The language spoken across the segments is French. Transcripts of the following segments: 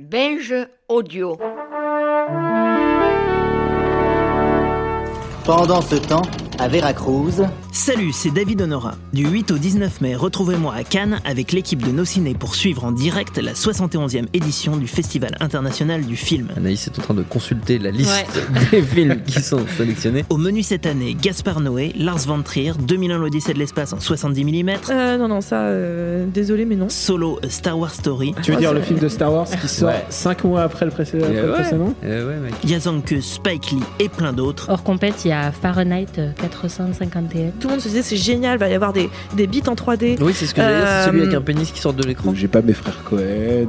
Binge audio. Pendant ce temps, à Veracruz, Salut, c'est David Honora. Du 8 au 19 mai, retrouvez-moi à Cannes avec l'équipe de Nos Ciné pour suivre en direct la 71e édition du Festival international du film. Anaïs est en train de consulter la liste des films qui sont sélectionnés. Au menu cette année, Gaspard Noé, Lars von Trier, 2001 l'Odyssée de l'espace en 70 mm, Euh, non, non, ça, euh, désolé, mais non. Solo A Star Wars Story, Tu veux dire le film de Star Wars qui sort Ouais. 5 mois après le précédent, après Eh le ouais. précédent Eh ouais, mec. Yazanke, Spike Lee et plein d'autres. Hors compète, il y a Fahrenheit euh, 451. Tout le monde se disait c'est génial, va y avoir des, des beats en 3D. Oui, c'est ce que j'allais dire, c'est celui Euh, avec un pénis qui sort de l'écran. J'ai pas mes frères Cohen,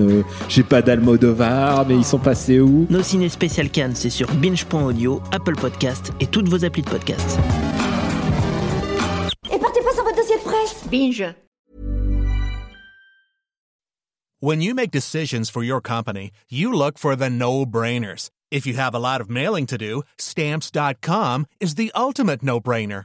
euh, j'ai pas d'Almodovar, mais ils sont passés où? Nos Ciné spécial Cannes, c'est sur binge.audio, Apple Podcast et toutes vos applis de podcast. Et partez pas sans votre dossier de presse. Binge. When you make decisions for your company, you look for the no-brainers. If you have a lot of mailing to do, stamps.com is the ultimate no-brainer.